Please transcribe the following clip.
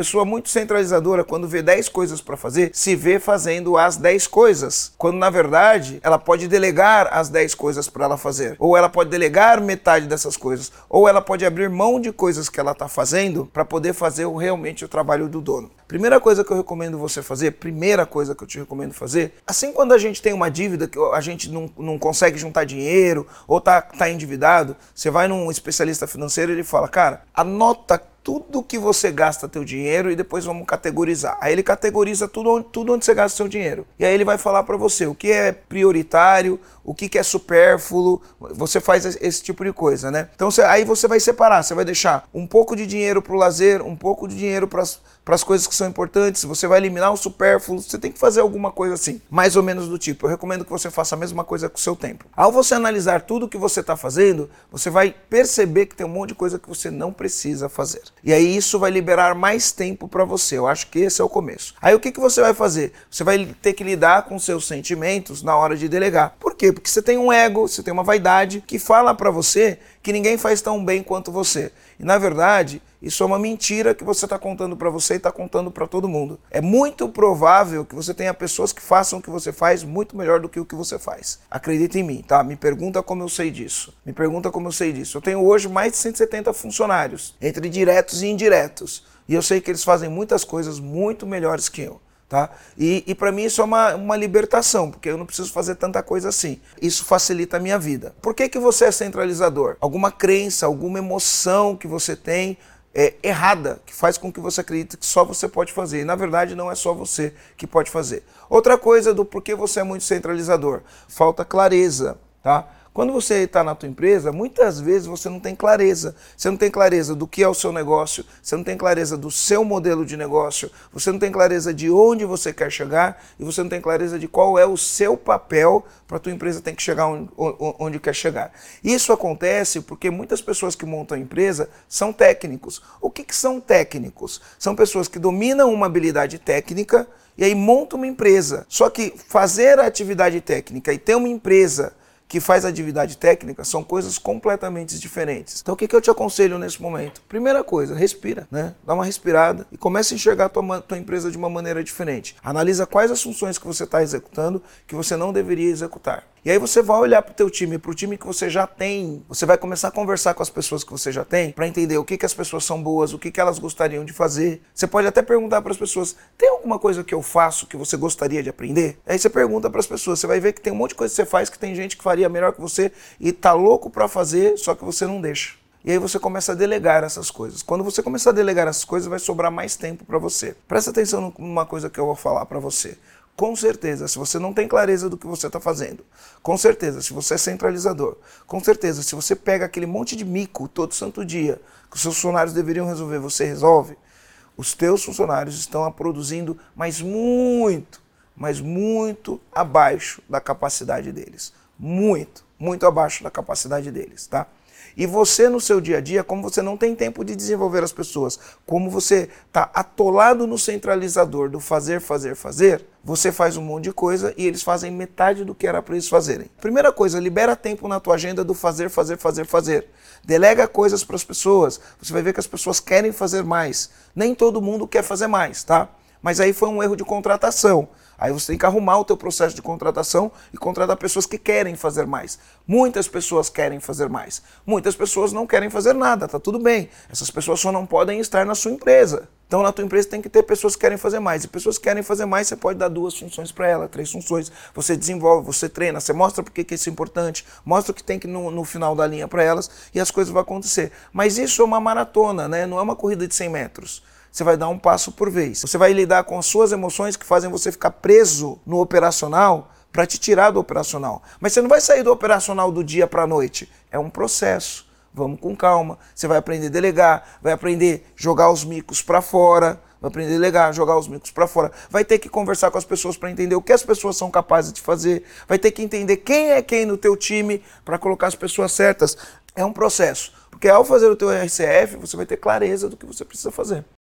Pessoa muito centralizadora, quando vê 10 coisas para fazer, se vê fazendo as 10 coisas. Quando na verdade ela pode delegar as 10 coisas para ela fazer. Ou ela pode delegar metade dessas coisas. Ou ela pode abrir mão de coisas que ela está fazendo para poder fazer realmente o trabalho do dono. Primeira coisa que eu recomendo você fazer, primeira coisa que eu te recomendo fazer, assim quando a gente tem uma dívida que a gente não, não consegue juntar dinheiro ou tá, tá endividado, você vai num especialista financeiro e ele fala, cara, anota tudo que você gasta teu dinheiro e depois vamos categorizar. Aí ele categoriza tudo, tudo onde você gasta seu dinheiro. E aí ele vai falar para você o que é prioritário, o que, que é supérfluo, você faz esse tipo de coisa, né? Então você, aí você vai separar, você vai deixar um pouco de dinheiro para o lazer, um pouco de dinheiro para as coisas que são importantes, você vai eliminar o supérfluo, você tem que fazer alguma coisa assim, mais ou menos do tipo. Eu recomendo que você faça a mesma coisa com o seu tempo. Ao você analisar tudo que você está fazendo, você vai perceber que tem um monte de coisa que você não precisa fazer. E aí isso vai liberar mais tempo para você. Eu acho que esse é o começo. Aí o que, que você vai fazer? Você vai ter que lidar com seus sentimentos na hora de delegar. Por quê? Porque você tem um ego, você tem uma vaidade que fala para você que ninguém faz tão bem quanto você. E na verdade, isso é uma mentira que você está contando para você e está contando para todo mundo. É muito provável que você tenha pessoas que façam o que você faz muito melhor do que o que você faz. Acredita em mim, tá? Me pergunta como eu sei disso. Me pergunta como eu sei disso. Eu tenho hoje mais de 170 funcionários, entre diretos e indiretos. E eu sei que eles fazem muitas coisas muito melhores que eu. Tá? E, e para mim isso é uma, uma libertação, porque eu não preciso fazer tanta coisa assim. Isso facilita a minha vida. Por que, que você é centralizador? Alguma crença, alguma emoção que você tem é, errada, que faz com que você acredite que só você pode fazer. E na verdade não é só você que pode fazer. Outra coisa do porquê você é muito centralizador, falta clareza. Tá? Quando você está na tua empresa, muitas vezes você não tem clareza. Você não tem clareza do que é o seu negócio, você não tem clareza do seu modelo de negócio, você não tem clareza de onde você quer chegar e você não tem clareza de qual é o seu papel para a tua empresa ter que chegar onde, onde quer chegar. Isso acontece porque muitas pessoas que montam a empresa são técnicos. O que, que são técnicos? São pessoas que dominam uma habilidade técnica e aí montam uma empresa. Só que fazer a atividade técnica e ter uma empresa que faz atividade técnica são coisas completamente diferentes. Então o que, que eu te aconselho nesse momento? Primeira coisa, respira, né? Dá uma respirada e comece a enxergar a tua, tua empresa de uma maneira diferente. Analisa quais as funções que você está executando que você não deveria executar. E aí você vai olhar para o teu time, para o time que você já tem. Você vai começar a conversar com as pessoas que você já tem para entender o que, que as pessoas são boas, o que, que elas gostariam de fazer. Você pode até perguntar para as pessoas: tem alguma coisa que eu faço que você gostaria de aprender? Aí você pergunta para as pessoas, você vai ver que tem um monte de coisa que você faz que tem gente que faria melhor que você e tá louco para fazer, só que você não deixa. E aí você começa a delegar essas coisas. Quando você começar a delegar essas coisas, vai sobrar mais tempo para você. Presta atenção numa coisa que eu vou falar para você. Com certeza, se você não tem clareza do que você está fazendo, com certeza, se você é centralizador, com certeza, se você pega aquele monte de mico todo santo dia que os seus funcionários deveriam resolver, você resolve, os teus funcionários estão produzindo, mas muito, mas muito abaixo da capacidade deles. Muito, muito abaixo da capacidade deles, tá? E você no seu dia a dia, como você não tem tempo de desenvolver as pessoas, como você está atolado no centralizador do fazer, fazer, fazer, você faz um monte de coisa e eles fazem metade do que era para eles fazerem. Primeira coisa, libera tempo na tua agenda do fazer, fazer, fazer, fazer. Delega coisas para as pessoas. Você vai ver que as pessoas querem fazer mais. Nem todo mundo quer fazer mais, tá? Mas aí foi um erro de contratação. Aí você tem que arrumar o teu processo de contratação e contratar pessoas que querem fazer mais. Muitas pessoas querem fazer mais. Muitas pessoas não querem fazer nada, tá tudo bem. Essas pessoas só não podem estar na sua empresa. Então, na tua empresa tem que ter pessoas que querem fazer mais. E pessoas que querem fazer mais, você pode dar duas funções para ela, três funções. Você desenvolve, você treina, você mostra por que isso é importante, mostra o que tem que no, no final da linha para elas e as coisas vão acontecer. Mas isso é uma maratona, né? não é uma corrida de 100 metros você vai dar um passo por vez. Você vai lidar com as suas emoções que fazem você ficar preso no operacional para te tirar do operacional. Mas você não vai sair do operacional do dia para a noite. É um processo. Vamos com calma. Você vai aprender a delegar, vai aprender a jogar os micos para fora, vai aprender a delegar, jogar os micos para fora. Vai ter que conversar com as pessoas para entender o que as pessoas são capazes de fazer. Vai ter que entender quem é quem no teu time para colocar as pessoas certas. É um processo. Porque ao fazer o teu RCF, você vai ter clareza do que você precisa fazer.